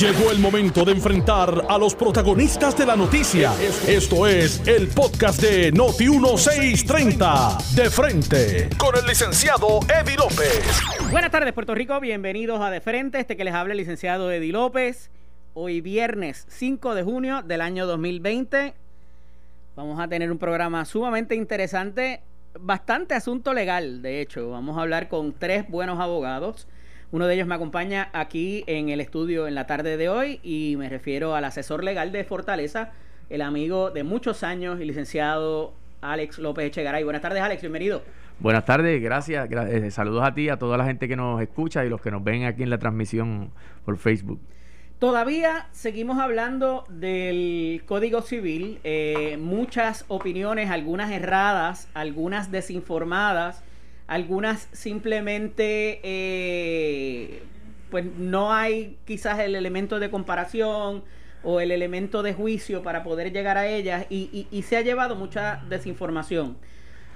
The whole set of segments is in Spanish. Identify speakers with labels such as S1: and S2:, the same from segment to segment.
S1: Llegó el momento de enfrentar a los protagonistas de la noticia. Esto es el podcast de Noti 1630. De frente con el licenciado Eddie López.
S2: Buenas tardes, Puerto Rico. Bienvenidos a De Frente. Este que les habla el licenciado Eddie López. Hoy viernes 5 de junio del año 2020. Vamos a tener un programa sumamente interesante. Bastante asunto legal, de hecho. Vamos a hablar con tres buenos abogados uno de ellos me acompaña aquí en el estudio en la tarde de hoy y me refiero al asesor legal de Fortaleza, el amigo de muchos años y licenciado Alex López Echegaray. Buenas tardes, Alex, bienvenido.
S3: Buenas tardes, gracias. Eh, saludos a ti, a toda la gente que nos escucha y los que nos ven aquí en la transmisión por Facebook.
S2: Todavía seguimos hablando del Código Civil, eh, muchas opiniones, algunas erradas, algunas desinformadas algunas simplemente eh, pues no hay quizás el elemento de comparación o el elemento de juicio para poder llegar a ellas y, se ha llevado mucha desinformación.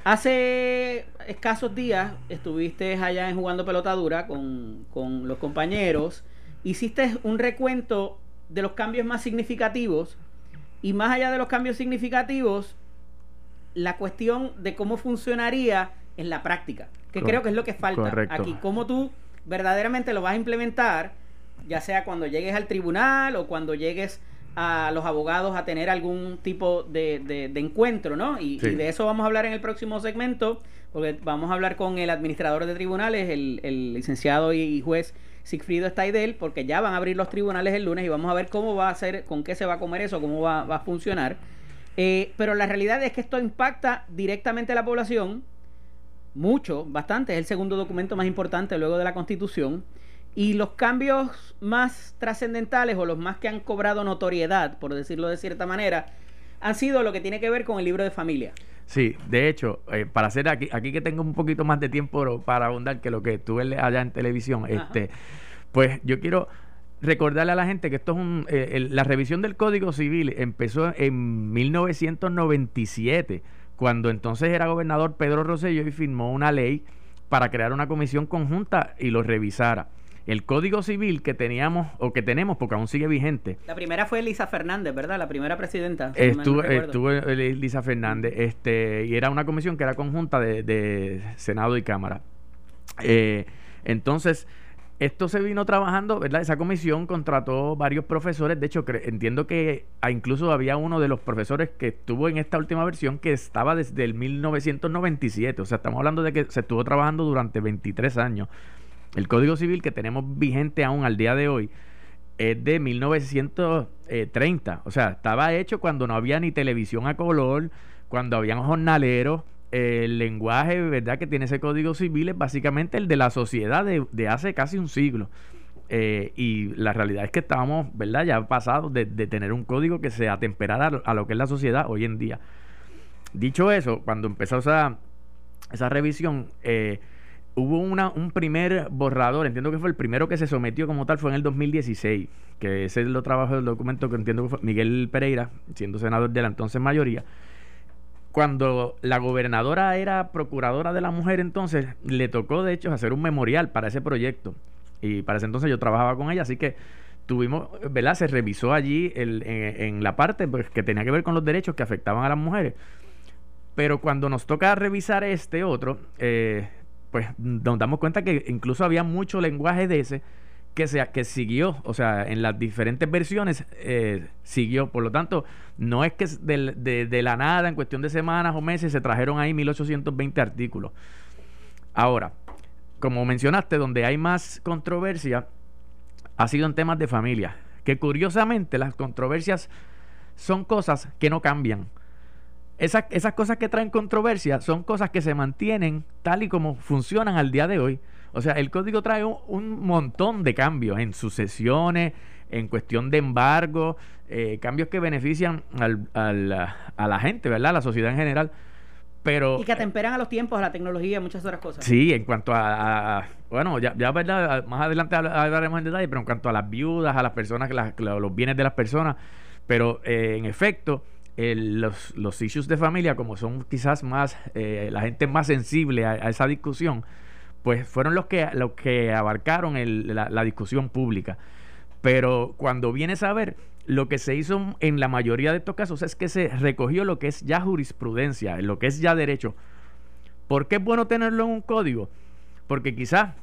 S2: Hace escasos días estuviste allá en Jugando Pelotadura con, con los compañeros, hiciste un recuento de los cambios más significativos y más allá de los cambios significativos, la cuestión de cómo funcionaría en la práctica, que creo que es lo que falta aquí. Cómo tú verdaderamente lo vas a implementar, ya sea cuando llegues al tribunal o cuando llegues a los abogados a tener algún tipo de, encuentro, ¿no? Y, de eso vamos a hablar en el próximo segmento, porque vamos a hablar con el administrador de tribunales, el, licenciado y, juez Sigfrido Staidel, porque ya van a abrir los tribunales el lunes y vamos a ver cómo va a ser, con qué se va a comer eso, cómo va, va a funcionar. Eh, pero la realidad es que esto impacta directamente a la población, mucho, bastante, es el segundo documento más importante luego de la Constitución. Y los cambios más trascendentales o los más que han cobrado notoriedad, por decirlo de cierta manera, han sido lo que tiene que ver con el libro de familia.
S3: Sí, de hecho, eh, para hacer aquí, aquí que tengo un poquito más de tiempo para abundar que lo que estuve allá en televisión, este, pues yo quiero recordarle a la gente que esto es un, eh, la revisión del Código Civil empezó en 1997 cuando entonces era gobernador Pedro Rosselló y firmó una ley para crear una comisión conjunta y lo revisara. El Código Civil que teníamos o que tenemos, porque aún sigue vigente.
S2: La primera fue Elisa Fernández, ¿verdad? La primera presidenta.
S3: estuvo, estuvo Elisa Fernández, este, y era una comisión que era conjunta de, de Senado y Cámara. Eh, entonces, esto se vino trabajando, ¿verdad? Esa comisión contrató varios profesores. De hecho, entiendo que incluso había uno de los profesores que estuvo en esta última versión que estaba desde el 1997. O sea, estamos hablando de que se estuvo trabajando durante 23 años. El Código Civil que tenemos vigente aún al día de hoy es de 1930. O sea, estaba hecho cuando no había ni televisión a color, cuando habían jornaleros el lenguaje, ¿verdad?, que tiene ese código civil es básicamente el de la sociedad de, hace casi un siglo. Eh, y la realidad es que estábamos, ¿verdad?, ya pasados de, tener un código que se atemperara a lo que es la sociedad hoy en día. Dicho eso, cuando empezó esa, esa revisión, eh, hubo una, un primer borrador, entiendo que fue el primero que se sometió como tal, fue en el 2016, que ese es el trabajo del documento que entiendo que fue Miguel Pereira, siendo senador de la entonces mayoría cuando la gobernadora era procuradora de la mujer, entonces le tocó de hecho hacer un memorial para ese proyecto. Y para ese entonces yo trabajaba con ella, así que tuvimos, ¿verdad? Se revisó allí el, en, la parte pues, que tenía que ver con los derechos que afectaban a las mujeres. Pero cuando nos toca revisar este otro, eh, pues nos damos cuenta que incluso había mucho lenguaje de ese que, sea, que siguió, o sea, en las diferentes versiones eh, siguió. Por lo tanto, no es que de, de, la nada, en cuestión de semanas o meses, se trajeron ahí 1820 artículos. Ahora, como mencionaste, donde hay más controversia ha sido en temas de familia. Que curiosamente las controversias son cosas que no cambian. Esas, esas cosas que traen controversia son cosas que se mantienen tal y como funcionan al día de hoy. O sea, el código trae un, montón de cambios en sucesiones, en cuestión de embargo, eh, cambios que benefician al, a la gente, ¿verdad? A la sociedad en general. Pero,
S2: y que atemperan a los tiempos, a la tecnología, muchas otras cosas.
S3: Sí, en cuanto a, bueno, ya, ya verdad, más adelante hablaremos en detalle, pero en cuanto a las viudas, a las personas, los bienes de las personas, pero eh, en efecto, los, los issues de familia, como son quizás más, eh, la gente más sensible a esa discusión, pues fueron los que, los que abarcaron la, discusión pública. Pero cuando vienes a ver, lo que se hizo en la mayoría de estos casos es que se recogió lo que es ya jurisprudencia, lo que es ya derecho. ¿Por qué es bueno tenerlo en un código? Porque quizás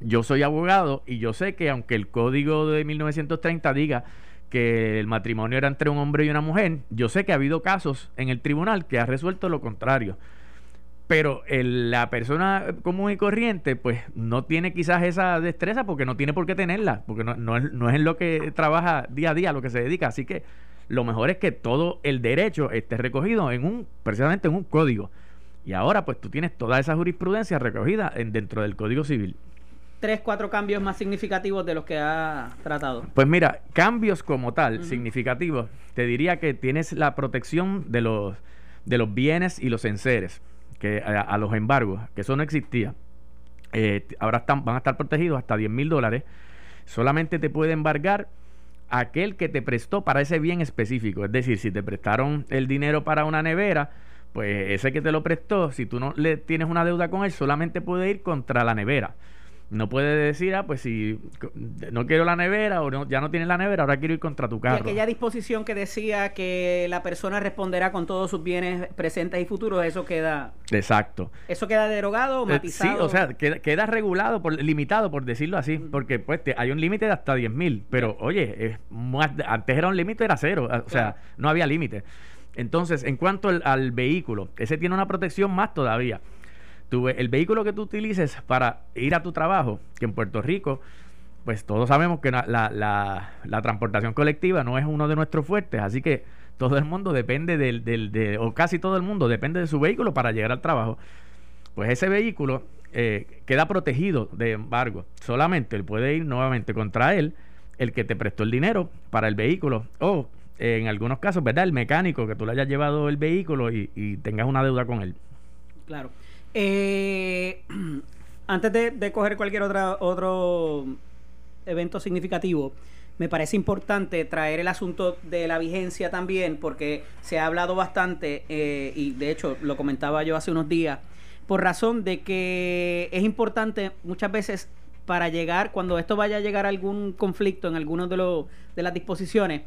S3: yo soy abogado y yo sé que aunque el código de 1930 diga que el matrimonio era entre un hombre y una mujer, yo sé que ha habido casos en el tribunal que ha resuelto lo contrario. Pero la persona común y corriente, pues no tiene quizás esa destreza porque no tiene por qué tenerla, porque no, no, es, no es en lo que trabaja día a día, lo que se dedica. Así que lo mejor es que todo el derecho esté recogido en un, precisamente en un código. Y ahora, pues tú tienes toda esa jurisprudencia recogida en, dentro del Código Civil.
S2: Tres, cuatro cambios más significativos de los que ha tratado.
S3: Pues mira, cambios como tal, significativos, te diría que tienes la protección de los, de los bienes y los enseres que a, los embargos, que eso no existía. Eh, ahora están, van a estar protegidos hasta 10 mil dólares. Solamente te puede embargar aquel que te prestó para ese bien específico. Es decir, si te prestaron el dinero para una nevera, pues ese que te lo prestó, si tú no le tienes una deuda con él, solamente puede ir contra la nevera. No puede decir, ah, pues si no quiero la nevera o ya no tienes la nevera, ahora quiero ir contra tu carro.
S2: Y aquella disposición que decía que la persona responderá con todos sus bienes presentes y futuros, eso queda...
S3: Exacto.
S2: ¿Eso queda derogado o matizado?
S3: Eh, sí, o sea, queda, regulado, por, limitado, por decirlo así, porque pues hay un límite de hasta 10 mil, pero oye, es antes era un límite, era cero, o sea, no había límite. Entonces, en cuanto al vehículo, ese tiene una protección más todavía el vehículo que tú utilices para ir a tu trabajo, que en Puerto Rico, pues todos sabemos que la, la, transportación colectiva no es uno de nuestros fuertes, así que todo el mundo depende del, del de, o casi todo el mundo depende de su vehículo para llegar al trabajo. Pues ese vehículo eh, queda protegido de embargo. Solamente él puede ir nuevamente contra él, el que te prestó el dinero para el vehículo, o en algunos casos, ¿verdad? El mecánico que tú le hayas llevado el vehículo y tengas una deuda con él.
S2: Claro. Eh, antes de, coger cualquier otra, otro evento significativo, me parece importante traer el asunto de la vigencia también, porque se ha hablado bastante, eh, y de hecho lo comentaba yo hace unos días, por razón de que es importante muchas veces para llegar, cuando esto vaya a llegar a algún conflicto en alguna de, de las disposiciones,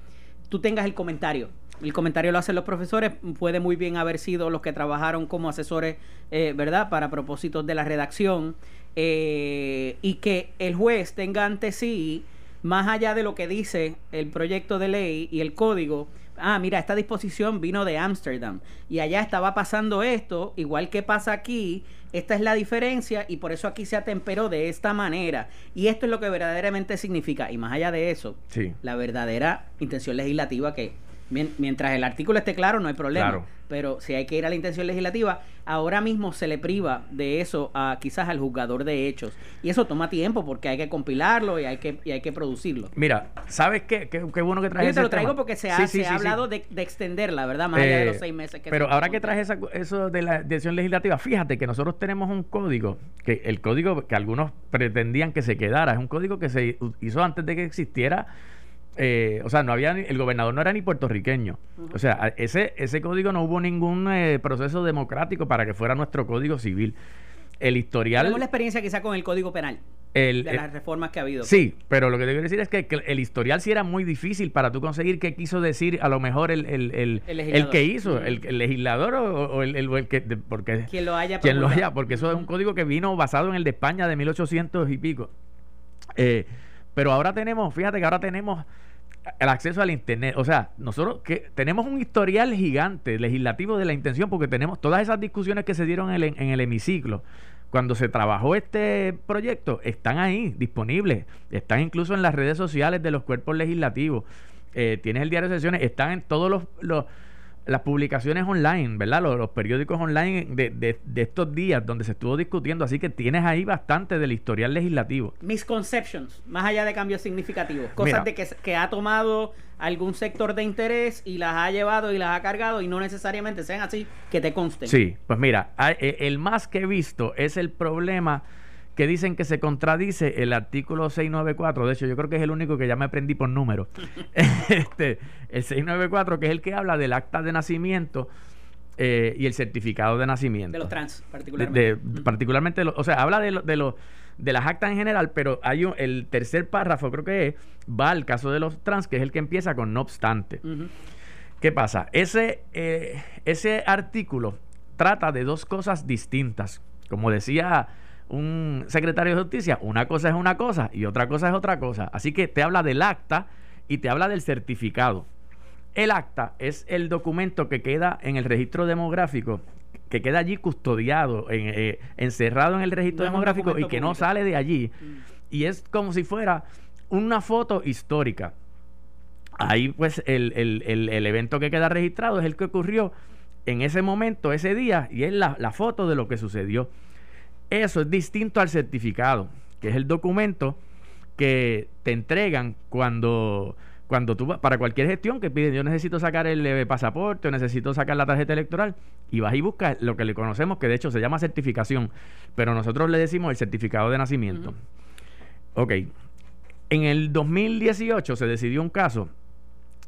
S2: tú tengas el comentario el comentario lo hacen los profesores, puede muy bien haber sido los que trabajaron como asesores, eh, ¿verdad?, para propósitos de la redacción, eh, y que el juez tenga ante sí, más allá de lo que dice el proyecto de ley y el código, ah, mira, esta disposición vino de Ámsterdam y allá estaba pasando esto, igual que pasa aquí, esta es la diferencia y por eso aquí se atemperó de esta manera. Y esto es lo que verdaderamente significa, y más allá de eso, la verdadera intención legislativa que Mientras el artículo esté claro, no hay problema. Pero si hay que ir a la intención legislativa, ahora mismo se le priva de eso a quizás al juzgador de hechos. Y eso toma tiempo porque hay que compilarlo y hay que, y hay que producirlo.
S3: Mira, ¿sabes qué? Qué, bueno que traes
S2: Yo te lo traigo porque se ha, hablado de, extenderla, ¿verdad? Más allá de los eh, seis meses que
S3: Pero ahora que traes eso de la intención legislativa, fíjate que nosotros tenemos un código, que el código que algunos pretendían que se quedara, es un código que se hizo antes de que existiera eh, o sea, no había el gobernador no era ni puertorriqueño. O sea, ese, ese código no hubo ningún eh, proceso democrático para que fuera nuestro código civil. El historial.
S2: Tenemos la experiencia quizá con el código penal. de las reformas que ha habido.
S3: Sí, pero lo que te quiero decir es que, el historial sí era muy difícil para tú conseguir qué quiso decir a lo mejor el, el, el, el que hizo, el, legislador o, el, que... porque,
S2: quien lo haya.
S3: Quien lo haya, porque eso es un código que vino basado en el de España de 1800 y pico. Eh, pero ahora tenemos, fíjate que ahora tenemos el acceso al internet. O sea, nosotros que tenemos un historial gigante legislativo de la intención porque tenemos todas esas discusiones que se dieron en el, en el hemiciclo. Cuando se trabajó este proyecto, están ahí, disponibles. Están incluso en las redes sociales de los cuerpos legislativos. Eh, tienes el diario de sesiones, están en todos los, los las publicaciones online, ¿verdad? Los, periódicos online de, de, estos días donde se estuvo discutiendo, así que tienes ahí bastante del historial legislativo.
S2: Misconceptions, más allá de cambios significativos, cosas de que, que ha tomado algún sector de interés y las ha llevado y las ha cargado y no necesariamente sean así, que te consten.
S3: Sí, pues mira, e, el más que he visto es el problema que dicen que se contradice el artículo 694. De hecho, yo creo que es el único que ya me aprendí por número. este, el 694, que es el que habla del acta de nacimiento eh, y el certificado de nacimiento.
S2: De los trans, particularmente.
S3: particularmente, o sea, habla de, de, los de las actas en general, pero hay un, el tercer párrafo, creo que es, va al caso de los trans, que es el que empieza con no obstante. ¿Qué pasa? Ese, eh, ese artículo trata de dos cosas distintas. Como decía un secretario de justicia, una cosa es una cosa y otra cosa es otra cosa. Así que te habla del acta y te habla del certificado. El acta es el documento que queda en el registro demográfico, que queda allí custodiado, eh, encerrado en el registro demográfico y que no sale de allí. Mm. Y es como si fuera una foto histórica. Ahí pues el, el, evento que queda registrado es el que ocurrió en ese momento, ese día, y es la, la foto de lo que sucedió. Eso es distinto al certificado, que es el documento que te entregan cuando, cuando tú vas, para cualquier gestión que piden, yo necesito sacar el eh, pasaporte o necesito sacar la tarjeta electoral, y vas y buscas lo que le conocemos, que de hecho se llama certificación, pero nosotros le decimos el certificado de nacimiento. Ok. En el 2018 se decidió un caso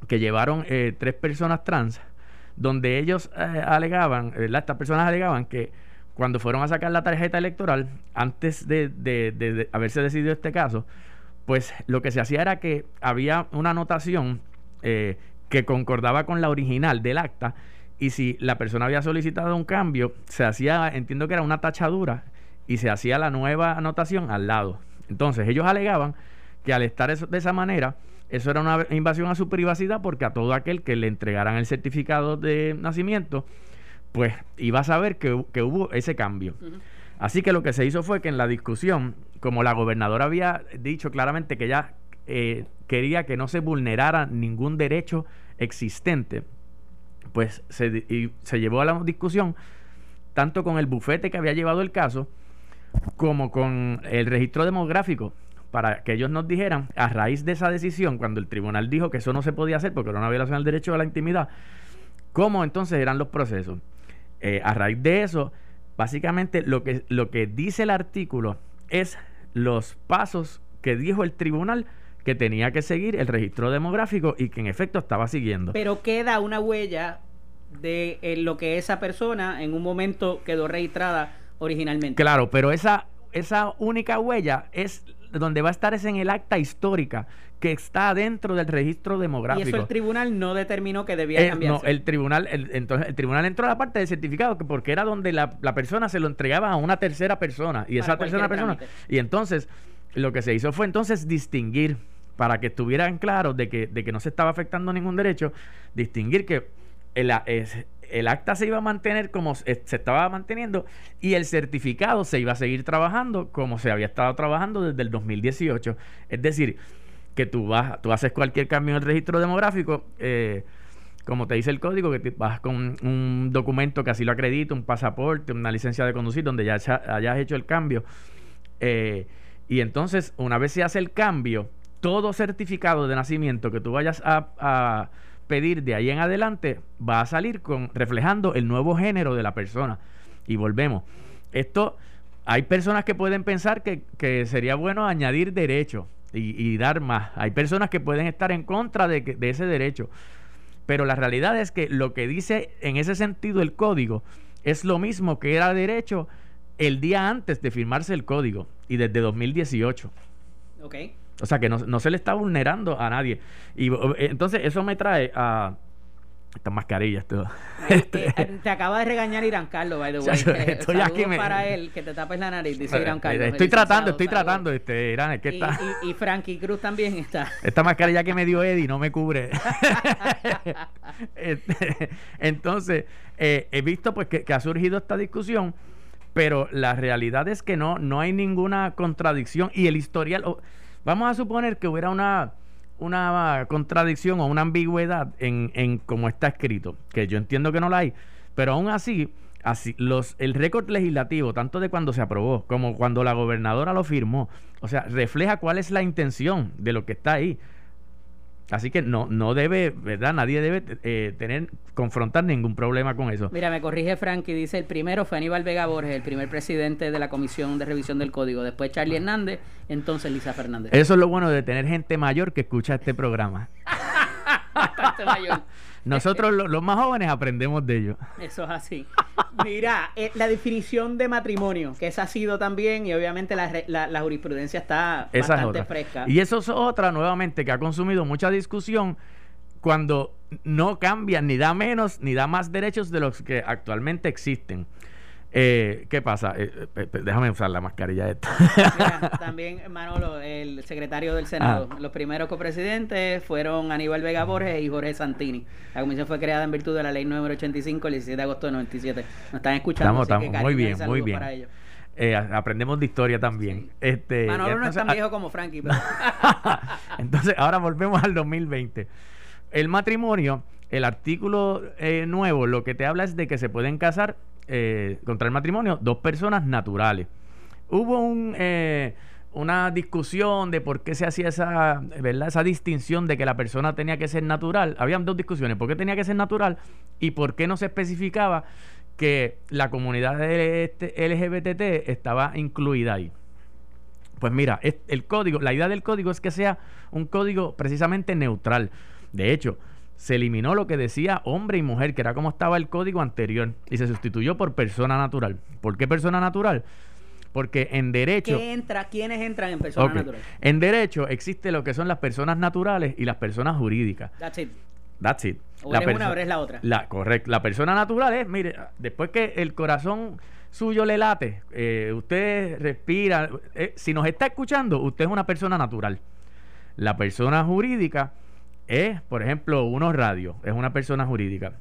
S3: que llevaron eh, tres personas trans, donde ellos eh, alegaban, estas personas alegaban que cuando fueron a sacar la tarjeta electoral, antes de, de haberse decidido este caso, pues lo que se hacía era que había una anotación eh, que concordaba con la original del acta y si la persona había solicitado un cambio, se hacía, entiendo que era una tachadura y se hacía la nueva anotación al lado. Entonces ellos alegaban que al estar de esa manera, eso era una invasión a su privacidad porque a todo aquel que le entregaran el certificado de nacimiento, pues iba a saber que, hubo ese cambio. Así que lo que se hizo fue que en la discusión, como la gobernadora había dicho claramente que ella eh, quería que no se vulnerara ningún derecho existente, pues se, se llevó a la discusión tanto con el bufete que había llevado el caso, como con el registro demográfico, para que ellos nos dijeran, a raíz de esa decisión, cuando el tribunal dijo que eso no se podía hacer porque era una violación al derecho a la intimidad, cómo entonces eran los procesos. Eh, a raíz de eso, Básicamente lo que, lo que dice el artículo es los pasos que dijo el tribunal que tenía que seguir el registro demográfico y que en efecto estaba siguiendo.
S2: Pero queda una huella de eh, lo que esa persona en un momento quedó registrada originalmente.
S3: Claro, pero esa, esa única huella es donde va a estar es en el acta histórica que está dentro del registro demográfico. Y eso
S2: el tribunal no determinó que debía eh, cambiarse.
S3: No, el tribunal, entonces el tribunal entró a la parte del certificado que porque era donde la, persona se lo entregaba a una tercera persona y esa tercera persona y entonces lo que se hizo fue entonces distinguir para que estuvieran claros de que, de que no se estaba afectando ningún derecho, distinguir que el, el acta se iba a mantener como se estaba manteniendo y el certificado se iba a seguir trabajando como se había estado trabajando desde el 2018. Es decir, que tú vas, tú haces cualquier cambio en el registro demográfico, eh, como te dice el código, que vas con un documento que así lo acredita, un pasaporte, una licencia de conducir, donde ya hayas hecho el cambio. Eh, y entonces, una vez se hace el cambio, todo certificado de nacimiento que tú vayas a pedir de ahí en adelante va a salir con reflejando el nuevo género de la persona. Y volvemos. Esto, hay personas que pueden pensar que, que sería bueno añadir derecho y, dar más. Hay personas que pueden estar en contra de, de ese derecho. Pero la realidad es que lo que dice en ese sentido el código es lo mismo que era derecho el día antes de firmarse el código y desde 2018.
S2: Ok.
S3: O sea, que no, se le está vulnerando a nadie. Y eh, entonces eso me trae a estas mascarillas todo.
S2: Este, eh, te acaba de regañar Irán Carlos, by the way. estoy aquí para él, que te tapes la nariz, dice Irán Carlos.
S3: Estoy tratando, estoy tratando, este, Irán, es que está.
S2: Y, Frankie Cruz también está.
S3: Esta mascarilla que me dio Eddie no me cubre. Este, entonces, eh, he visto pues que, que ha surgido esta discusión, pero la realidad es que no, no hay ninguna contradicción y el historial. Vamos a suponer que hubiera una, una contradicción o una ambigüedad en, en cómo está escrito, que yo entiendo que no la hay, pero aún así, así los, el récord legislativo, tanto de cuando se aprobó como cuando la gobernadora lo firmó, o sea, refleja cuál es la intención de lo que está ahí. Así que no, no debe, ¿verdad? Nadie debe eh, tener, confrontar ningún problema con eso.
S2: Mira, me corrige Frank y dice, el primero fue Aníbal Vega Borges, el primer presidente de la Comisión de Revisión del Código, después Charlie Hernández, entonces Lisa Fernández.
S3: Eso es lo bueno de tener gente mayor que escucha este programa.
S2: gente mayor.
S3: Nosotros los más jóvenes aprendemos de ellos.
S2: Eso es así. Mira, eh, la definición de matrimonio, que esa ha sido también, y obviamente la, jurisprudencia está bastante fresca.
S3: Y eso es otra, nuevamente, que ha consumido mucha discusión cuando no cambia ni da menos ni da más derechos de los que actualmente existen. Eh, ¿Qué pasa? Eh, eh, déjame usar la mascarilla esta.
S2: también Manolo, el secretario del Senado. Ah. Los primeros copresidentes fueron Aníbal Vega Borges y Jorge Santini. La comisión fue creada en virtud de la ley número 85 el 17 de agosto de 97. Nos están escuchando.
S3: Estamos, estamos. muy bien, muy bien. aprendemos de historia también. Este,
S2: Manolo no es tan viejo como Frankie. Pero...
S3: entonces, ahora volvemos al 2020. El matrimonio, el artículo nuevo, lo que te habla es de que se pueden casar eh, contra el matrimonio dos personas naturales. Hubo un, eh, una discusión de por qué se hacía esa, ¿verdad? esa distinción de que la persona tenía que ser natural. Habían dos discusiones, por qué tenía que ser natural y por qué no se especificaba que la comunidad este LGBT estaba incluida ahí. Pues mira, el código, la idea del código es que sea un código precisamente neutral. De hecho, se eliminó lo que decía hombre y mujer, que era como estaba el código anterior, y se sustituyó por persona natural. ¿Por qué persona natural? Porque en derecho.
S2: ¿Qué entra? ¿Quiénes entran en persona natural?
S3: En derecho existe lo que son las personas naturales y las personas jurídicas.
S2: That's it.
S3: That's it.
S2: O la una o eres la otra.
S3: La, correcto. La persona natural es, mire, después que el corazón suyo le late, eh, usted respira. Eh, si nos está escuchando, usted es una persona natural. La persona jurídica es, por ejemplo, unos radios, es una persona jurídica.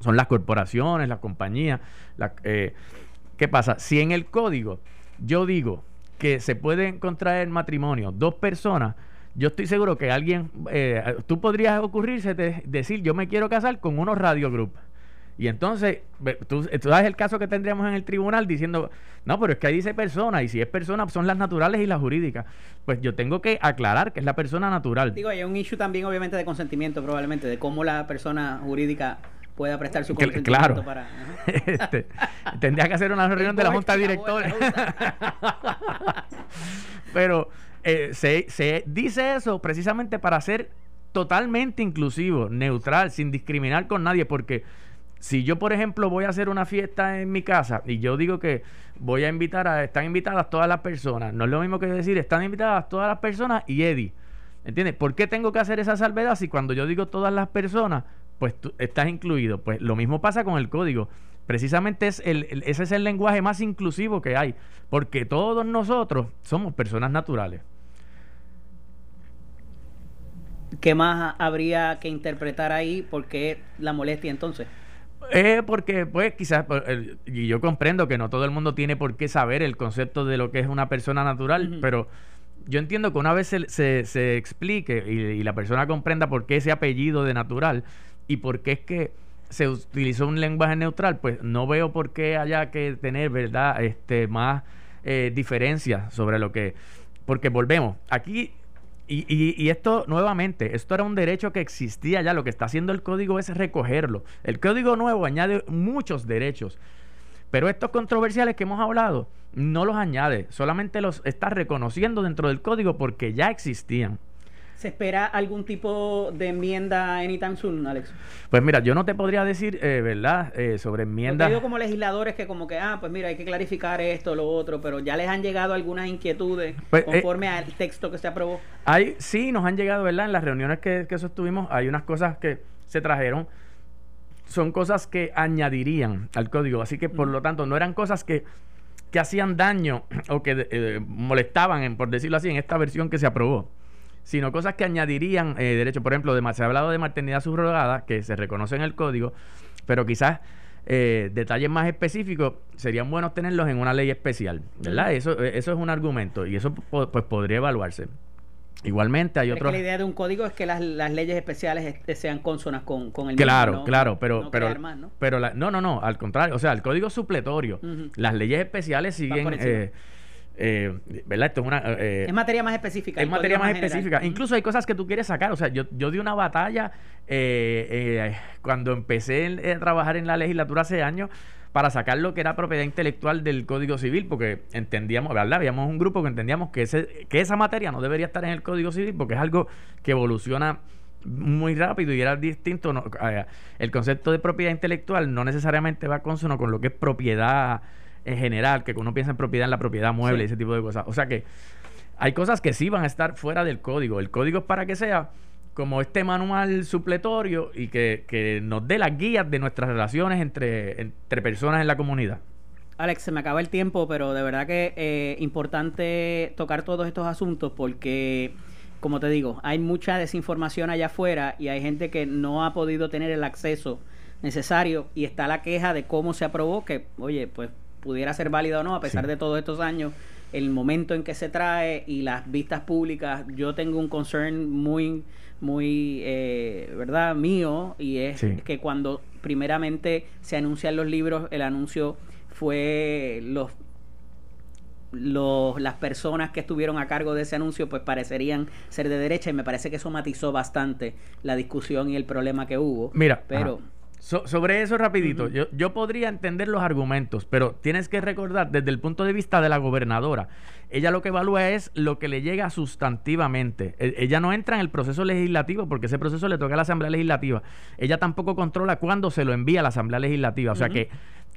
S3: Son las corporaciones, las compañías. Eh, ¿Qué pasa? Si en el código yo digo que se pueden contraer matrimonio dos personas, yo estoy seguro que alguien, eh, tú podrías ocurrirse de decir, yo me quiero casar con unos radio group. Y entonces, tú, sabes el caso que tendríamos en el tribunal diciendo, no, pero es que ahí dice persona, y si es persona, son las naturales y las jurídicas. Pues yo tengo que aclarar que es la persona natural.
S2: Digo, hay un issue también, obviamente, de consentimiento, probablemente, de cómo la persona jurídica pueda prestar su consentimiento
S3: claro.
S2: para.
S3: Este, tendría que hacer una reunión de la Junta Directora. pero eh, se, se dice eso precisamente para ser totalmente inclusivo, neutral, sin discriminar con nadie, porque si yo, por ejemplo, voy a hacer una fiesta en mi casa y yo digo que voy a invitar a, están invitadas todas las personas, no es lo mismo que decir, están invitadas todas las personas y Eddie. ¿Entiendes? ¿Por qué tengo que hacer esa salvedad si cuando yo digo todas las personas, pues tú estás incluido? Pues lo mismo pasa con el código. Precisamente es ese es el lenguaje más inclusivo que hay, porque todos nosotros somos personas naturales.
S2: ¿Qué más habría que interpretar ahí? ¿Por qué la molestia entonces?
S3: Eh, porque, pues, quizás, y yo comprendo que no todo el mundo tiene por qué saber el concepto de lo que es una persona natural, pero yo entiendo que una vez se, se, explique y, la persona comprenda por qué ese apellido de natural y por qué es que se utilizó un lenguaje neutral, pues no veo por qué haya que tener, ¿verdad?, este, más eh, diferencias sobre lo que... Porque volvemos, aquí y, y, esto, nuevamente, esto era un derecho que existía ya. Lo que está haciendo el código es recogerlo. El código nuevo añade muchos derechos. Pero estos controversiales que hemos hablado no los añade, solamente los está reconociendo dentro del código porque ya existían.
S2: ¿Se espera algún tipo de enmienda anytime soon, Alex?
S3: Pues mira, yo no te podría decir, eh, ¿verdad?, eh, sobre enmiendas.
S2: Yo como legisladores que como que, ah, pues mira, hay que clarificar esto, lo otro, pero ya les han llegado algunas inquietudes pues, eh, conforme al texto que se aprobó.
S3: Hay, sí, nos han llegado, ¿verdad? En las reuniones que, que sostuvimos, hay unas cosas que se trajeron, son cosas que añadirían al código, así que por lo tanto no eran cosas que que hacían daño o que molestaban, por decirlo así, en esta versión que se aprobó sino cosas que añadirían eh, derechos. Por ejemplo, de, se ha hablado de maternidad subrogada, que se reconoce en el código, pero quizás eh, detalles más específicos serían buenos tenerlos en una ley especial, ¿verdad? Eso, eh, eso es un argumento y eso pues podría evaluarse. Igualmente hay otros...
S2: la idea de un código es que las, leyes especiales este, sean consonas con, con el
S3: Claro, mismo, claro, pero... No pero, ¿no? pero no, no, no, al contrario, o sea, el código supletorio. Las leyes especiales siguen eh, ¿Verdad? Esto es una.
S2: Eh, es materia más específica.
S3: Es materia más, específica. Incluso hay cosas que tú quieres sacar. O sea, yo, yo di una batalla eh, cuando empecé a trabajar en la legislatura hace años para sacar lo que era propiedad intelectual del Código Civil, porque entendíamos, ¿verdad? Habíamos un grupo que entendíamos que, ese, que esa materia no debería estar en el Código Civil porque es algo que evoluciona muy rápido y era distinto. Eh, el concepto de propiedad intelectual no necesariamente va consono con lo que es propiedad en general, que uno piensa en propiedad en la propiedad mueble y ese tipo de cosas. O sea que hay cosas que sí van a estar fuera del código. El código es para que sea como este manual supletorio y que, nos dé las guías de nuestras relaciones entre, entre personas en la comunidad.
S2: Alex, se me acaba el tiempo, pero de verdad que es eh, importante tocar todos estos asuntos porque, como te digo, hay mucha desinformación allá afuera y hay gente que no ha podido tener el acceso necesario y está la queja de cómo se aprobó, que, oye, pues pudiera ser válida o no, a pesar de todos estos años, el momento en que se trae y las vistas públicas, yo tengo un concern muy, muy, eh, ¿verdad?, mío, y es que cuando primeramente se anuncian los libros, el anuncio fue los los, las personas que estuvieron a cargo de ese anuncio pues parecerían ser de derecha y me parece que eso matizó bastante la discusión y el problema que hubo.
S3: Mira, pero sobre eso rapidito, yo, yo podría entender los argumentos, pero tienes que recordar desde el punto de vista de la gobernadora, ella lo que evalúa es lo que le llega sustantivamente. E, ella no entra en el proceso legislativo porque ese proceso le toca a la Asamblea Legislativa. Ella tampoco controla cuándo se lo envía a la Asamblea Legislativa. O sea que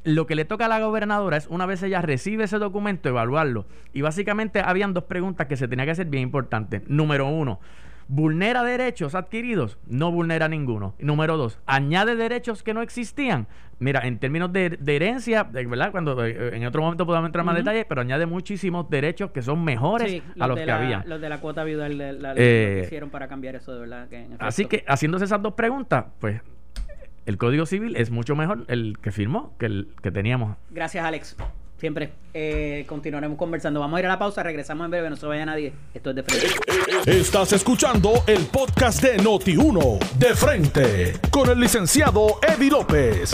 S3: lo que le toca a la gobernadora es una vez ella recibe ese documento, evaluarlo. Y básicamente habían dos preguntas que se tenía que hacer bien importantes. Número uno, ¿Vulnera derechos adquiridos? No vulnera ninguno. Número dos, ¿añade derechos que no existían? Mira, en términos de, herencia, ¿verdad? Cuando eh, en otro momento podemos entrar más detalle, pero añade muchísimos derechos que son mejores a los que había.
S2: Los de la cuota viudal la, eh, hicieron para cambiar eso de verdad.
S3: así que haciéndose esas dos preguntas, pues el Código Civil es mucho mejor el que firmó que el que teníamos.
S2: Gracias, Alex. Siempre eh, continuaremos conversando. Vamos a ir a la pausa, regresamos en breve, no se vaya nadie. Esto es de frente.
S1: Estás escuchando el podcast de Noti1, de frente, con el licenciado Eddie López.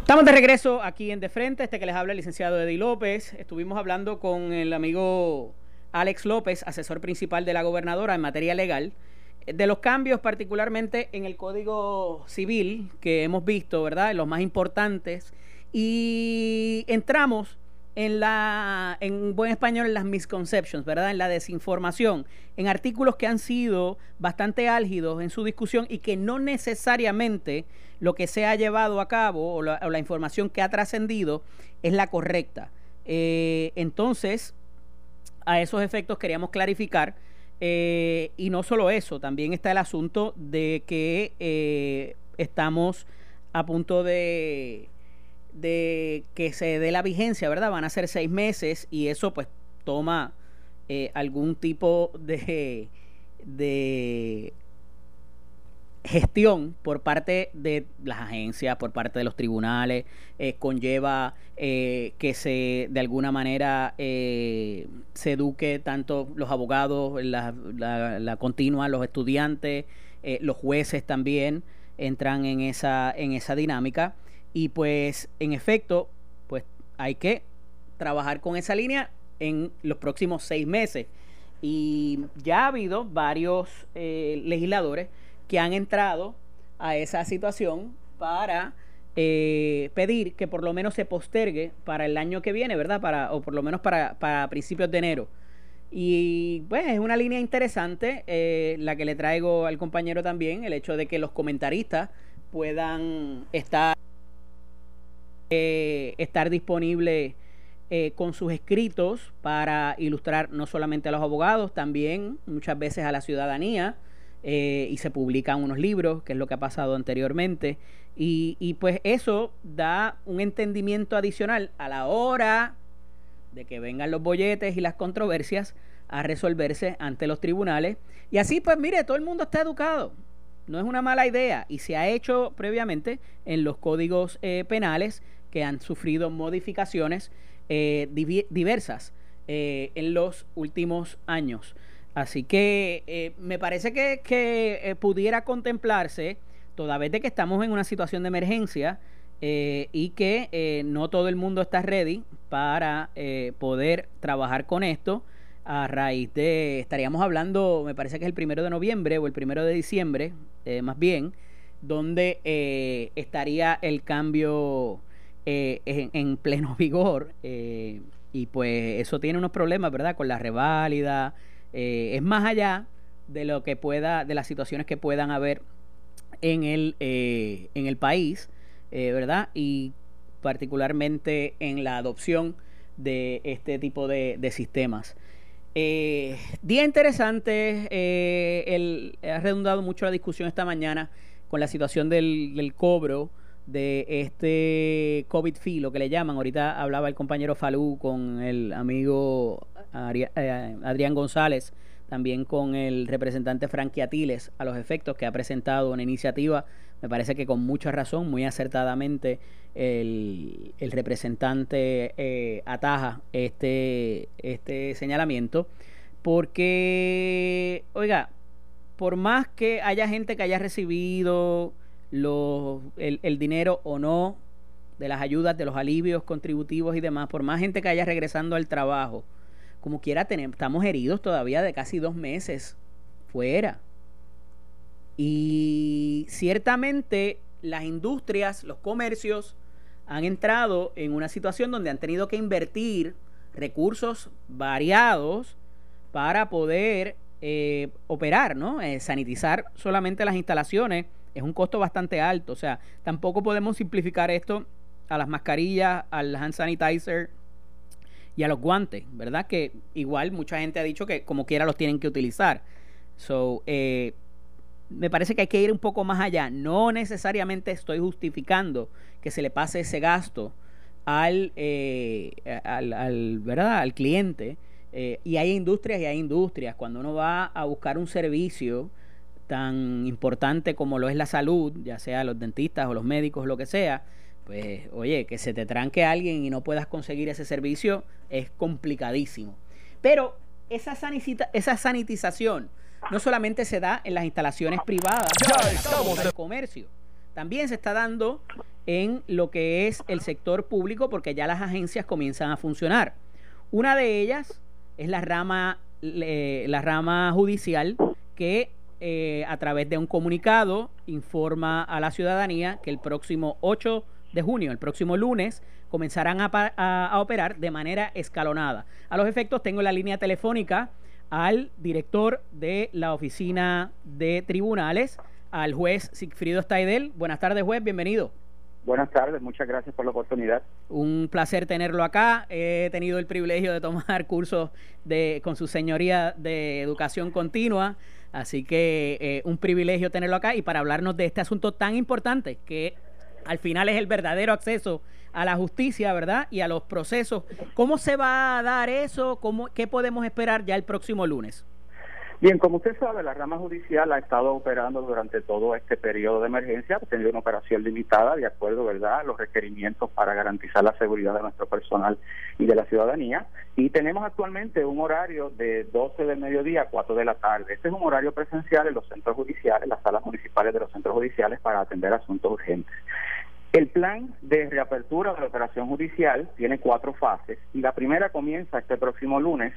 S2: Estamos de regreso aquí en De Frente, este que les habla el licenciado Eddie López. Estuvimos hablando con el amigo Alex López, asesor principal de la gobernadora en materia legal, de los cambios particularmente en el Código Civil que hemos visto, ¿verdad? Los más importantes y entramos en la, en buen español, en las misconceptions, ¿verdad? En la desinformación, en artículos que han sido bastante álgidos en su discusión y que no necesariamente lo que se ha llevado a cabo o la, información que ha trascendido es la correcta. Eh, entonces, a esos efectos queríamos clarificar. Eh, y no solo eso, también está el asunto de que eh, estamos a punto de de que se dé la vigencia, ¿verdad? Van a ser seis meses y eso pues toma eh, algún tipo de, de gestión por parte de las agencias, por parte de los tribunales, eh, conlleva eh, que se de alguna manera se eduque tanto los abogados, la, la continua, los estudiantes, los jueces también entran en esa, en esa dinámica y pues, en efecto, pues hay que trabajar con esa línea en los próximos seis meses. Y ya ha habido varios eh, legisladores que han entrado a esa situación para eh, pedir que por lo menos se postergue para el año que viene, ¿verdad? Para, o por lo menos para, para principios de enero. Y pues es una línea interesante eh, la que le traigo al compañero también, el hecho de que los comentaristas puedan estar eh, estar disponible eh, con sus escritos para ilustrar no solamente a los abogados, también muchas veces a la ciudadanía. Eh, y se publican unos libros, que es lo que ha pasado anteriormente. Y, y, pues eso da un entendimiento adicional a la hora de que vengan los bolletes y las controversias a resolverse ante los tribunales. Y así pues mire, todo el mundo está educado. No es una mala idea y se ha hecho previamente en los códigos penales que han sufrido modificaciones eh, diversas eh, en los últimos años. Así que eh, me parece que, pudiera contemplarse, toda vez que estamos en una situación de emergencia y que no todo el mundo está ready para poder trabajar con esto, a raíz de, estaríamos hablando, me parece que es el primero de noviembre o el primero de diciembre, más bien, donde estaría el cambio eh, en, pleno vigor eh, y pues eso tiene unos problemas, ¿verdad? Con la reválida, eh, es más allá de lo que pueda, de las situaciones que puedan haber en el, en el país, ¿verdad? Y particularmente en la adopción de este tipo de, sistemas. Día interesante, el, ha redundado mucho la discusión esta mañana con la situación del cobro de este COVID fee, lo que le llaman. Ahorita hablaba el compañero Falú con el amigo eh, Adrián González, también con el representante Frankie Atiles, a los efectos que ha presentado una iniciativa, me parece que con mucha razón, muy acertadamente, el, representante eh, ataja este, este señalamiento, porque, oiga, por más que haya gente que haya recibido el, el dinero o no de las ayudas, de los alivios contributivos y demás, por más gente que haya regresando al trabajo, como quiera, tenemos, estamos heridos todavía de casi dos meses fuera. Y ciertamente las industrias, los comercios han entrado en una situación donde han tenido que invertir recursos variados para poder eh, operar, ¿no? Eh, sanitizar solamente las instalaciones es un costo bastante alto. O sea, tampoco podemos simplificar esto a las mascarillas, al hand sanitizer y a los guantes, ¿verdad? Que igual mucha gente ha dicho que como quiera los tienen que utilizar. So, eh, me parece que hay que ir un poco más allá. No necesariamente estoy justificando que se le pase ese gasto al, eh, al, ¿verdad? al cliente. Eh, y hay industrias y hay industrias. Cuando uno va a buscar un servicio, tan importante como lo es la salud, ya sea los dentistas o los médicos, lo que sea, pues oye, que se te tranque alguien y no puedas conseguir ese servicio es complicadísimo. Pero esa, esa sanitización no solamente se da en las instalaciones privadas del comercio, también se está dando en lo que es el sector público porque ya las agencias comienzan a funcionar. Una de ellas es la rama, la rama judicial que eh, a través de un comunicado informa a la ciudadanía que el próximo 8 de junio, el próximo lunes, comenzarán a, operar de manera escalonada. A los efectos, tengo la línea telefónica al director de la oficina de tribunales, al juez Sigfrido Staidel. Buenas tardes, juez, bienvenido.
S4: Buenas tardes, muchas gracias por la oportunidad.
S2: Un placer tenerlo acá. He tenido el privilegio de tomar cursos de, con su señoría de educación continua, así que eh, un privilegio tenerlo acá y para hablarnos de este asunto tan importante que al final es el verdadero acceso a la justicia, ¿verdad? Y a los procesos. ¿Cómo se va a dar eso? ¿Cómo, ¿Qué podemos esperar ya el próximo lunes?
S4: Bien, como usted sabe, la rama judicial ha estado operando durante todo este periodo de emergencia, ha tenido una operación limitada de acuerdo, ¿verdad?, a los requerimientos para garantizar la seguridad de nuestro personal y de la ciudadanía. Y tenemos actualmente un horario de 12 del mediodía a 4 de la tarde. Este es un horario presencial en los centros judiciales, las salas municipales de los centros judiciales para atender asuntos urgentes. El plan de reapertura de la operación judicial tiene cuatro fases y la primera comienza este próximo lunes,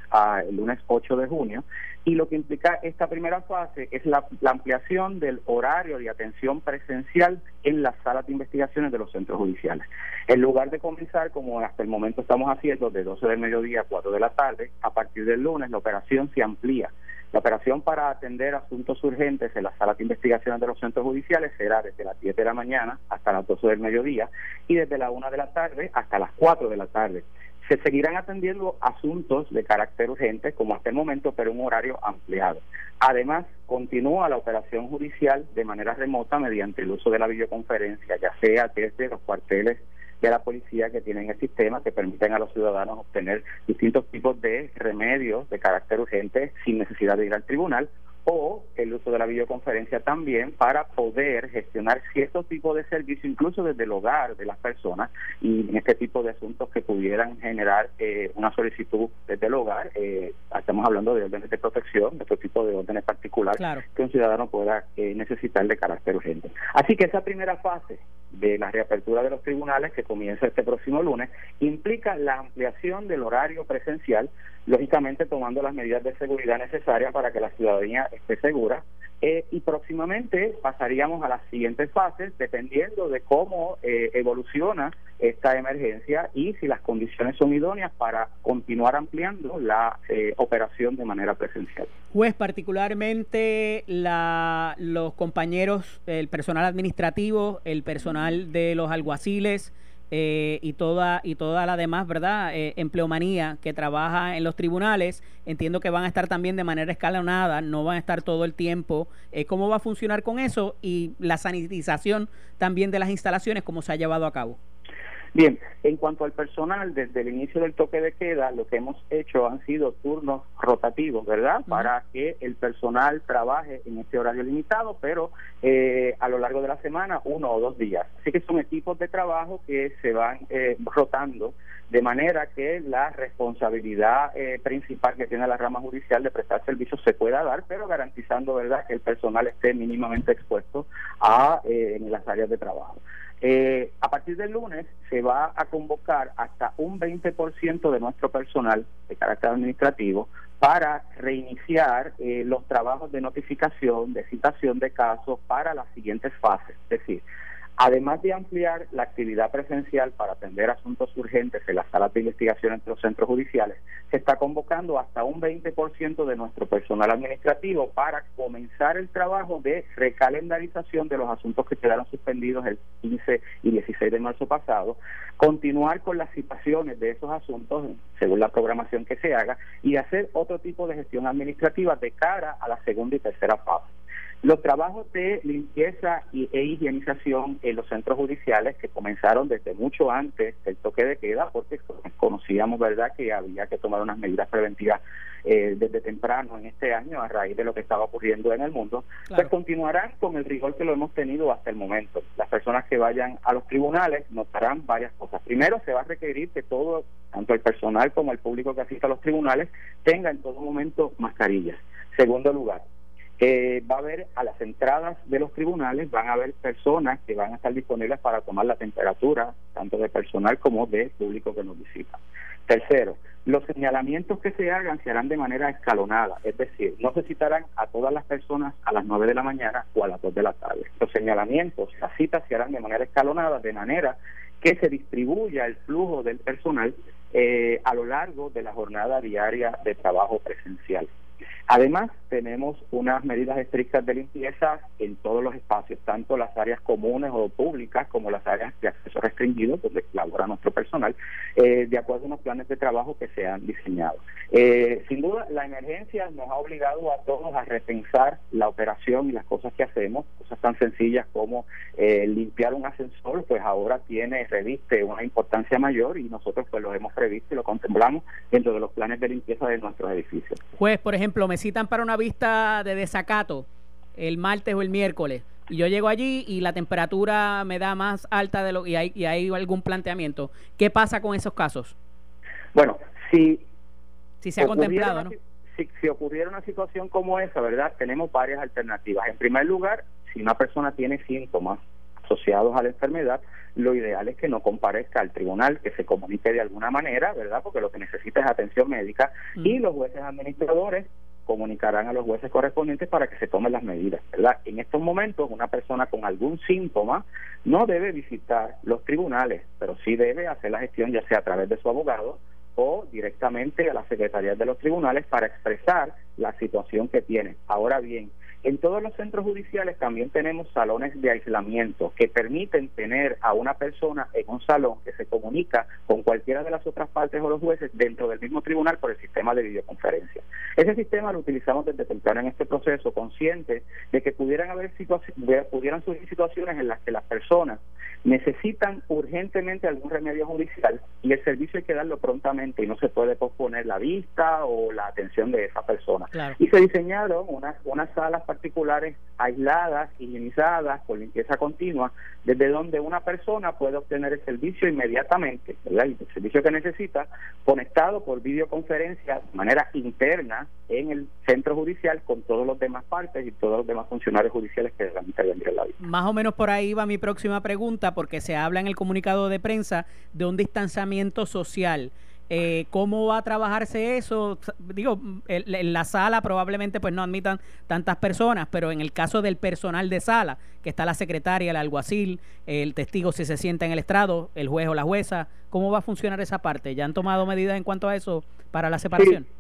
S4: el lunes 8 de junio, y lo que implica esta primera fase es la, ampliación del horario de atención presencial en las salas de investigaciones de los centros judiciales. En lugar de comenzar, como hasta el momento estamos haciendo, de 12 del mediodía a 4 de la tarde, a partir del lunes la operación se amplía la operación para atender asuntos urgentes en las salas de investigaciones de los centros judiciales será desde las 10 de la mañana hasta las 12 del mediodía y desde la 1 de la tarde hasta las 4 de la tarde. Se seguirán atendiendo asuntos de carácter urgente como hasta el momento, pero un horario ampliado. Además, continúa la operación judicial de manera remota mediante el uso de la videoconferencia, ya sea desde los cuarteles de la policía que tienen el sistema que permiten a los ciudadanos obtener distintos tipos de remedios de carácter urgente sin necesidad de ir al tribunal o el uso de la videoconferencia también para poder gestionar ciertos tipos de servicios, incluso desde el hogar de las personas, y en este tipo de asuntos que pudieran generar eh, una solicitud desde el hogar. Eh, estamos hablando de órdenes de protección, de otro tipo de órdenes particulares que un ciudadano pueda eh, necesitar de carácter urgente. Así que esa primera fase de la reapertura de los tribunales, que comienza este próximo lunes, implica la ampliación del horario presencial lógicamente tomando las medidas de seguridad necesarias para que la ciudadanía esté segura Eh, y próximamente pasaríamos a las siguientes fases dependiendo de cómo eh, evoluciona esta emergencia y si las condiciones son idóneas para continuar ampliando la eh, operación de manera presencial.
S2: Juez, particularmente la, los compañeros, el personal administrativo, el personal de los alguaciles, eh, y toda y toda la demás, ¿verdad? Eh, empleomanía que trabaja en los tribunales, entiendo que van a estar también de manera escalonada, no van a estar todo el tiempo. Eh, ¿Cómo va a funcionar con eso? Y la sanitización también de las instalaciones, ¿cómo se ha llevado a cabo?
S4: Bien, en cuanto al personal, desde el inicio del toque de queda, lo que hemos hecho han sido turnos rotativos, ¿verdad? Para que el personal trabaje en este horario limitado, pero eh, a lo largo de la semana, uno o dos días. Así que son equipos de trabajo que se van eh, rotando de manera que la responsabilidad eh, principal que tiene la rama judicial de prestar servicios se pueda dar, pero garantizando, ¿verdad?, que el personal esté mínimamente expuesto a en las áreas de trabajo. Eh, a partir del lunes se va a convocar hasta un 20% de nuestro personal de carácter administrativo para reiniciar eh, los trabajos de notificación, de citación de casos para las siguientes fases. Es decir, Además de ampliar la actividad presencial para atender asuntos urgentes en las salas de investigación entre los centros judiciales, se está convocando hasta un 20% de nuestro personal administrativo para comenzar el trabajo de recalendarización de los asuntos que quedaron suspendidos el 15 y 16 de marzo pasado, continuar con las citaciones de esos asuntos según la programación que se haga y hacer otro tipo de gestión administrativa de cara a la segunda y tercera fase. Los trabajos de limpieza e higienización en los centros judiciales que comenzaron desde mucho antes del toque de queda, porque conocíamos, ¿verdad?, que había que tomar unas medidas preventivas eh, desde temprano en este año a raíz de lo que estaba ocurriendo en el mundo, pues continuarán con el rigor que lo hemos tenido hasta el momento. Las personas que vayan a los tribunales notarán varias cosas. Primero, se va a requerir que todo, tanto el personal como el público que asista a los tribunales, tenga en todo momento mascarillas. Segundo lugar, eh, va a haber a las entradas de los tribunales, van a haber personas que van a estar disponibles para tomar la temperatura, tanto de personal como de público que nos visita. Tercero, los señalamientos que se hagan se harán de manera escalonada, es decir, no se citarán a todas las personas a las 9 de la mañana o a las 2 de la tarde. Los señalamientos, las citas se harán de manera escalonada, de manera que se distribuya el flujo del personal eh, a lo largo de la jornada diaria de trabajo presencial. Además, tenemos unas medidas estrictas de limpieza en todos los espacios, tanto las áreas comunes o públicas como las áreas de acceso restringido, donde labora nuestro personal, eh, de acuerdo a unos planes de trabajo que se han diseñado. Eh, sin duda, la emergencia nos ha obligado a todos a repensar la operación y las cosas que hacemos, cosas tan sencillas como eh, limpiar un ascensor, pues ahora tiene, reviste una importancia mayor y nosotros pues lo hemos previsto y lo contemplamos dentro de los planes de limpieza de nuestros edificios.
S2: Pues, por ejemplo, me citan para una vista de desacato el martes o el miércoles y yo llego allí y la temperatura me da más alta de lo y hay, y hay algún planteamiento. ¿Qué pasa con esos casos?
S4: Bueno, si,
S2: si se ha contemplado, ¿no?
S4: Si, si, ocurriera una situación como esa, ¿verdad? Tenemos varias alternativas. En primer lugar, si una persona tiene síntomas asociados a la enfermedad, lo ideal es que no comparezca al tribunal, que se comunique de alguna manera, ¿verdad? Porque lo que necesita es atención médica y los jueces administradores comunicarán a los jueces correspondientes para que se tomen las medidas, ¿verdad? En estos momentos, una persona con algún síntoma no debe visitar los tribunales, pero sí debe hacer la gestión ya sea a través de su abogado o directamente a la Secretaría de los Tribunales para expresar la situación que tiene. Ahora bien, en todos los centros judiciales también tenemos salones de aislamiento que permiten tener a una persona en un salón que se comunica con cualquiera de las otras partes o los jueces dentro del mismo tribunal por el sistema de videoconferencia. Ese sistema lo utilizamos desde temprano en este proceso, consciente de que pudieran haber situaciones, pudieran surgir situaciones en las que las personas necesitan urgentemente algún remedio judicial y el servicio hay que darlo prontamente y no se puede posponer la vista o la atención de esa persona. Y se diseñaron unas, unas salas particulares aisladas, higienizadas, con limpieza continua, desde donde una persona puede obtener el servicio inmediatamente, el servicio que necesita, conectado por videoconferencia de manera interna en el centro judicial con todos los demás partes y todos los demás funcionarios judiciales que la la vida.
S2: Más o menos por ahí va mi próxima pregunta, porque se habla en el comunicado de prensa de un distanciamiento social Eh, ¿Cómo va a trabajarse eso? Digo, en la sala probablemente pues no admitan tantas personas, pero en el caso del personal de sala, que está la secretaria, el alguacil, el testigo si se sienta en el estrado, el juez o la jueza, ¿cómo va a funcionar esa parte? ¿Ya han tomado medidas en cuanto a eso para la separación?
S4: Sí,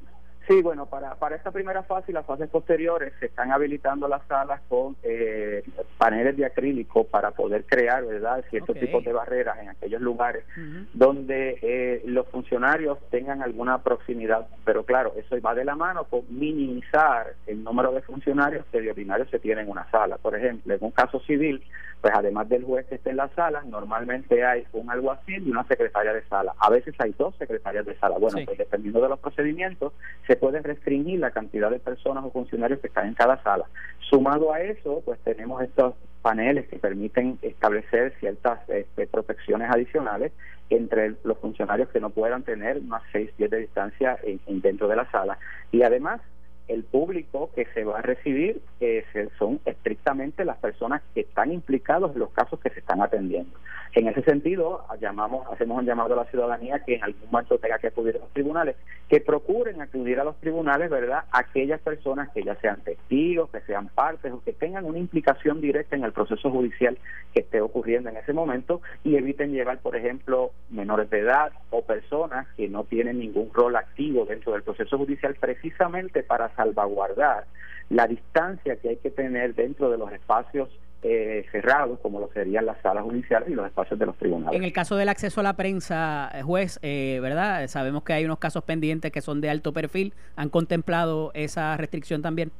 S4: bueno, para, para esta primera fase y las fases posteriores se están habilitando las salas con eh, paneles de acrílico para poder crear, ¿verdad?, ciertos tipos de barreras en aquellos lugares donde eh, los funcionarios tengan alguna proximidad. Pero claro, eso va de la mano con minimizar el número de funcionarios que de ordinario se tiene en una sala. Por ejemplo, en un caso civil, pues además del juez que esté en la sala, normalmente hay un alguacil y una secretaria de sala. A veces hay dos secretarias de sala. Bueno, pues dependiendo de los procedimientos, se puede restringir la cantidad de personas o funcionarios que están en cada sala. Sumado a eso, pues tenemos estos paneles que permiten establecer ciertas este, protecciones adicionales entre los funcionarios que no puedan tener más 6 pies de distancia en, dentro de la sala. Y además, el público que se va a recibir eh, son estrictamente las personas que están implicados en los casos que se están atendiendo. En ese sentido, llamamos, hacemos un llamado a la ciudadanía que en algún momento tenga que acudir a los tribunales, que procuren acudir a los tribunales, ¿verdad? Aquellas personas que ya sean testigos, que sean partes o que tengan una implicación directa en el proceso judicial que esté ocurriendo en ese momento y eviten llevar, por ejemplo, menores de edad o personas que no tienen ningún rol activo dentro del proceso judicial precisamente para salvaguardar la distancia que hay que tener dentro de los espacios eh, cerrados, como lo serían las salas judiciales y los espacios de los tribunales.
S2: En el caso del acceso a la prensa, eh, juez, eh, ¿verdad? Sabemos que hay unos casos pendientes que son de alto perfil. ¿Han contemplado esa restricción también?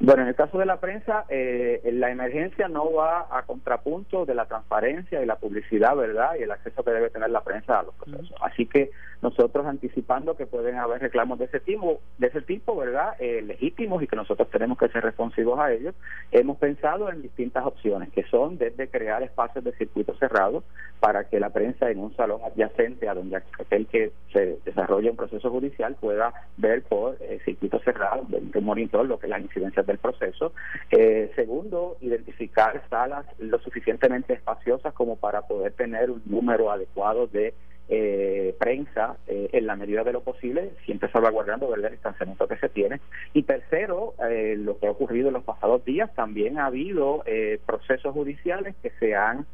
S4: Bueno, en el caso de la prensa, eh, la emergencia no va a contrapunto de la transparencia y la publicidad, ¿verdad? Y el acceso que debe tener la prensa a los procesos. Así que nosotros anticipando que pueden haber reclamos de ese tipo, de ese tipo ¿verdad? Eh, legítimos y que nosotros tenemos que ser responsivos a ellos, hemos pensado en distintas opciones, que son desde crear espacios de circuito cerrado para que la prensa en un salón adyacente a donde aquel que se desarrolla un proceso judicial pueda ver por eh, circuito cerrado, de monitor, lo que es las incidencias del proceso. Eh, segundo, identificar salas lo suficientemente espaciosas como para poder tener un número adecuado de eh, prensa eh, en la medida de lo posible, siempre salvaguardando el distanciamiento que se tiene. Y tercero, eh, lo que ha ocurrido en los pasados días, también ha habido eh, procesos judiciales que se han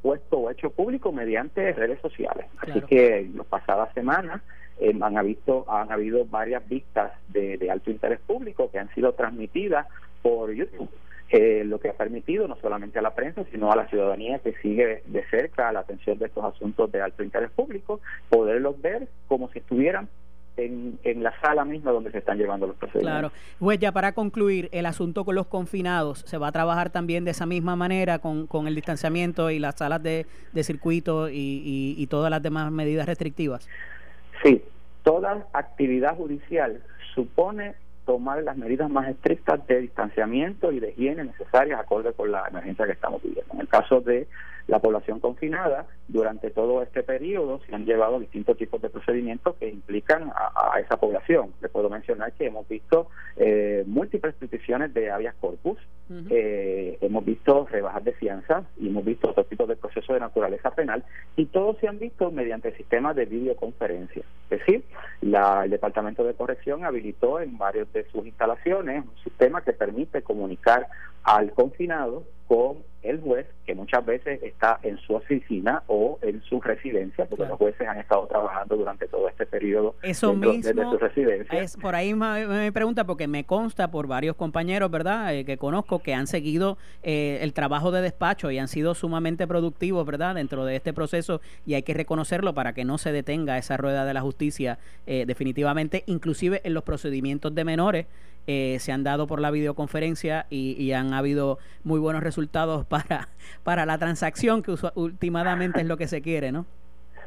S4: puesto o hecho público mediante redes sociales. Así que en las pasadas semanas han, habido, han habido varias vistas de, de alto interés público que han sido transmitidas por YouTube. Eh, lo que ha permitido no solamente a la prensa, sino a la ciudadanía que sigue de cerca la atención de estos asuntos de alto interés público, poderlos ver como si estuvieran en, en, la sala misma donde se están llevando los procedimientos.
S2: Claro. Pues ya para concluir, el asunto con los confinados, ¿se va a trabajar también de esa misma manera con, con el distanciamiento y las salas de, de circuito y, y todas las demás medidas restrictivas?
S4: Sí, toda actividad judicial supone tomar las medidas más estrictas de distanciamiento y de higiene necesarias acorde con la emergencia que estamos viviendo. En el caso de la población confinada, durante todo este periodo se han llevado distintos tipos de procedimientos que implican a, esa población. Le puedo mencionar que hemos visto eh, múltiples peticiones de habeas corpus, eh, hemos visto rebajas de fianza y hemos visto otro tipo de procesos de naturaleza penal y todos se han visto mediante sistemas de videoconferencia. Es decir, la, el Departamento de Corrección habilitó en varios de sus instalaciones un sistema que permite comunicar al confinado con el juez, que muchas veces está en su oficina o en su residencia, porque los jueces han estado trabajando durante todo este periodo
S2: Eso mismo, su residencia. Es, por ahí me, pregunta, porque me consta por varios compañeros, ¿verdad?, eh, que conozco que han seguido eh, el trabajo de despacho y han sido sumamente productivos, ¿verdad?, dentro de este proceso y hay que reconocerlo para que no se detenga esa rueda de la justicia eh, definitivamente, inclusive en los procedimientos de menores eh, se han dado por la videoconferencia y, han habido muy buenos resultados para, para la transacción, que últimamente es lo que se quiere, ¿no?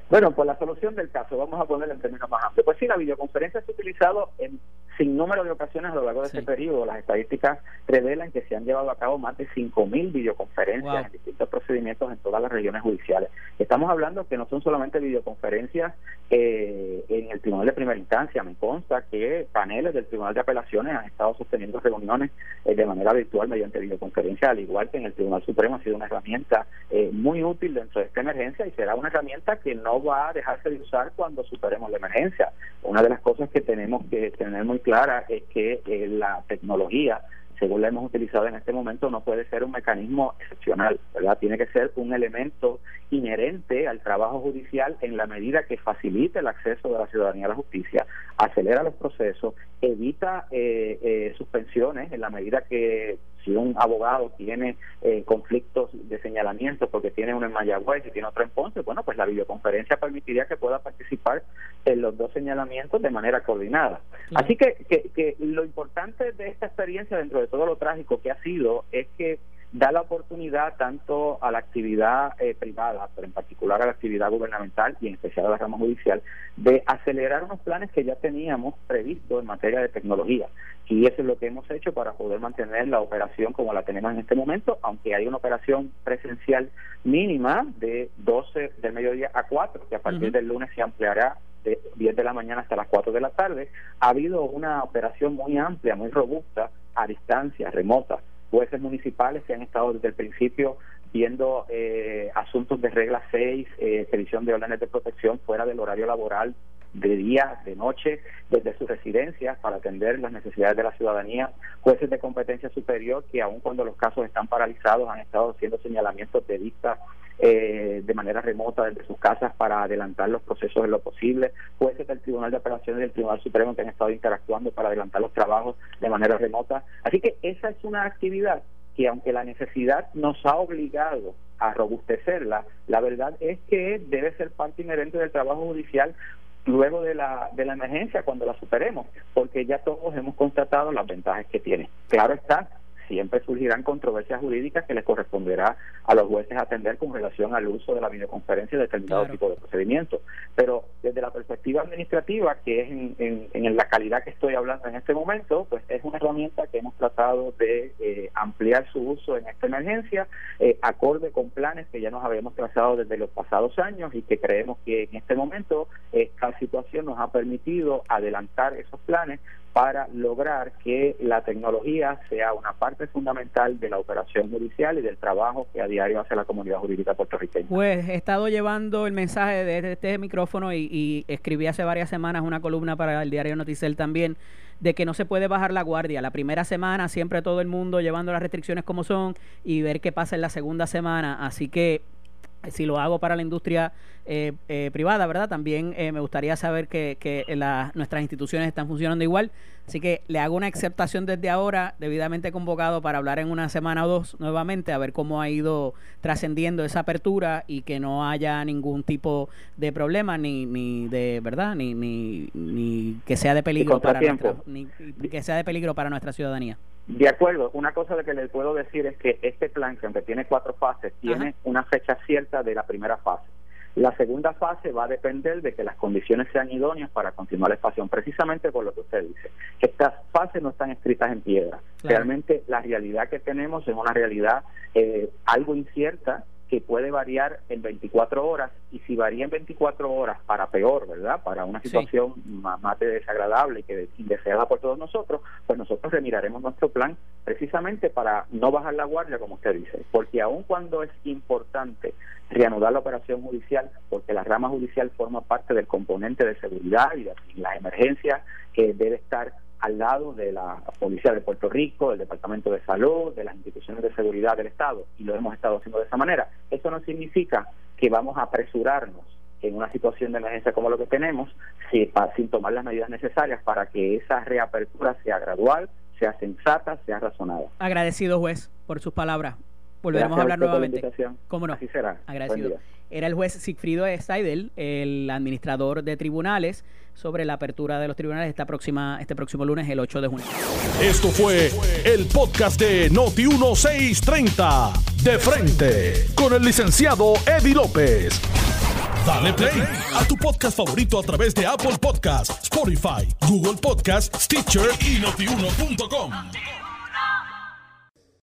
S4: Bueno, pues la solución del caso, vamos a poner en términos más amplios. Pues sí, la videoconferencia se ha utilizado en sin número de ocasiones a lo largo de ese periodo. Las estadísticas revelan que se han llevado a cabo más de 5.000 videoconferencias en distintos procedimientos en todas las regiones judiciales. Estamos hablando que no son solamente videoconferencias eh, en el Tribunal de Primera Instancia. Me consta que paneles del Tribunal de Apelaciones han estado sosteniendo reuniones eh, de manera virtual mediante videoconferencia, al igual que en el Tribunal Supremo ha sido una herramienta eh, muy útil dentro de esta emergencia y será una herramienta que no va a dejarse de usar cuando superemos la emergencia. Una de las cosas que tenemos que tener muy clara es que eh, la tecnología según la hemos utilizado en este momento, no puede ser un mecanismo excepcional, ¿verdad? Tiene que ser un elemento inherente al trabajo judicial en la medida que facilite el acceso de la ciudadanía a la justicia, acelera los procesos, evita eh, eh, suspensiones en la medida que si un abogado tiene eh, conflictos de señalamiento porque tiene uno en Mayagüez y tiene otro en Ponce, bueno, pues la videoconferencia permitiría que pueda participar en los dos señalamientos de manera coordinada. Así que, que, que lo importante de esta experiencia, dentro de todo lo trágico que ha sido, es que da la oportunidad tanto a la actividad eh, privada, pero en particular a la actividad gubernamental y en especial a la rama judicial, de acelerar unos planes que ya teníamos previstos en materia de tecnología. Y eso es lo que hemos hecho para poder mantener la operación como la tenemos en este momento, aunque hay una operación presencial mínima de 12 del mediodía a 4, que a partir del lunes se ampliará de 10 de la mañana hasta las 4 de la tarde. Ha habido una operación muy amplia, muy robusta, a distancia, remota, jueces municipales que han estado desde el principio viendo eh, asuntos de regla 6, eh, de órdenes de protección fuera del horario laboral de día, de noche, desde sus residencias para atender las necesidades de la ciudadanía, jueces de competencia superior que aun cuando los casos están paralizados han estado haciendo señalamientos de vista eh, de manera remota desde sus casas para adelantar los procesos en lo posible, jueces del Tribunal de Apelaciones del Tribunal Supremo que han estado interactuando para adelantar los trabajos de manera remota. Así que esa es una actividad que aunque la necesidad nos ha obligado a robustecerla, la verdad es que debe ser parte inherente del trabajo judicial luego de la, de la emergencia, cuando la superemos, porque ya todos hemos constatado las ventajas que tiene. Claro está, siempre surgirán controversias jurídicas que les corresponderá a los jueces atender con relación al uso de la videoconferencia de determinado tipo de procedimiento. Pero desde la perspectiva administrativa, que es en, en, la calidad que estoy hablando en este momento, pues es una herramienta que hemos tratado de eh, ampliar su uso en esta emergencia, eh, acorde con planes que ya nos habíamos trazado desde los pasados años y que creemos que en este momento esta situación nos ha permitido adelantar esos planes para lograr que la tecnología sea una parte fundamental de la operación judicial y del trabajo que a diario hace la comunidad jurídica puertorriqueña.
S2: Pues he estado llevando el mensaje de este micrófono y, escribí hace varias semanas una columna para el diario Noticel también de que no se puede bajar la guardia. La primera semana siempre todo el mundo llevando las restricciones como son y ver qué pasa en la segunda semana. Así que si lo hago para la industria eh, eh, privada, ¿verdad? También eh, me gustaría saber que, que nuestras instituciones están funcionando igual. Así que le hago una aceptación desde ahora, debidamente convocado para hablar en una semana o dos nuevamente, a ver cómo ha ido trascendiendo esa apertura y que no haya ningún tipo de problema, ni, ni de, ¿verdad? Ni, ni, ni que sea de peligro para nuestra, ni, que sea de peligro para nuestra ciudadanía.
S4: De acuerdo, una cosa de que le puedo decir es que este plan, que aunque tiene cuatro fases, tiene una fecha cierta de la primera fase. La segunda fase va a depender de que las condiciones sean idóneas para continuar la expansión, precisamente por lo que usted dice. Estas fases no están escritas en piedra. Realmente la realidad que tenemos es una realidad eh, algo incierta que puede variar en 24 horas si varía en 24 horas para peor, ¿verdad? Para una situación más, más, desagradable y que indeseada por todos nosotros, pues nosotros remiraremos nuestro plan precisamente para no bajar la guardia, como usted dice, porque aun cuando es importante reanudar la operación judicial, porque la rama judicial forma parte del componente de seguridad y de las emergencias que debe estar al lado de la Policía de Puerto Rico, del Departamento de Salud, de las instituciones de seguridad del Estado, y lo hemos estado haciendo de esa manera. Eso no significa que vamos a apresurarnos en una situación de emergencia como lo que tenemos, sin tomar las medidas necesarias para que esa reapertura sea gradual, sea sensata, sea razonada.
S2: Agradecido, juez, por sus palabras. Volveremos a hablar nuevamente.
S4: ¿Cómo no? Así será.
S2: Agradecido. Era el juez Sigfrido Seidel, el administrador de tribunales, sobre la apertura de los tribunales esta próxima, este próximo lunes, el 8 de junio.
S1: Esto fue el podcast de Noti1630. De frente, con el licenciado Eddie López Dale play a tu podcast favorito a través de Apple Podcasts, Spotify, Google Podcasts, Stitcher y notiuno.com.